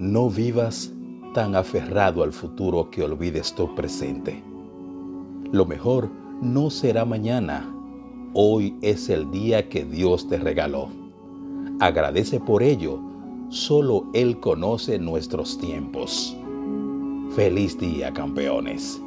No vivas tan aferrado al futuro que olvides tu presente. Lo mejor no será mañana. Hoy es el día que Dios te regaló. Agradece por ello. Solo Él conoce nuestros tiempos. Feliz día, campeones.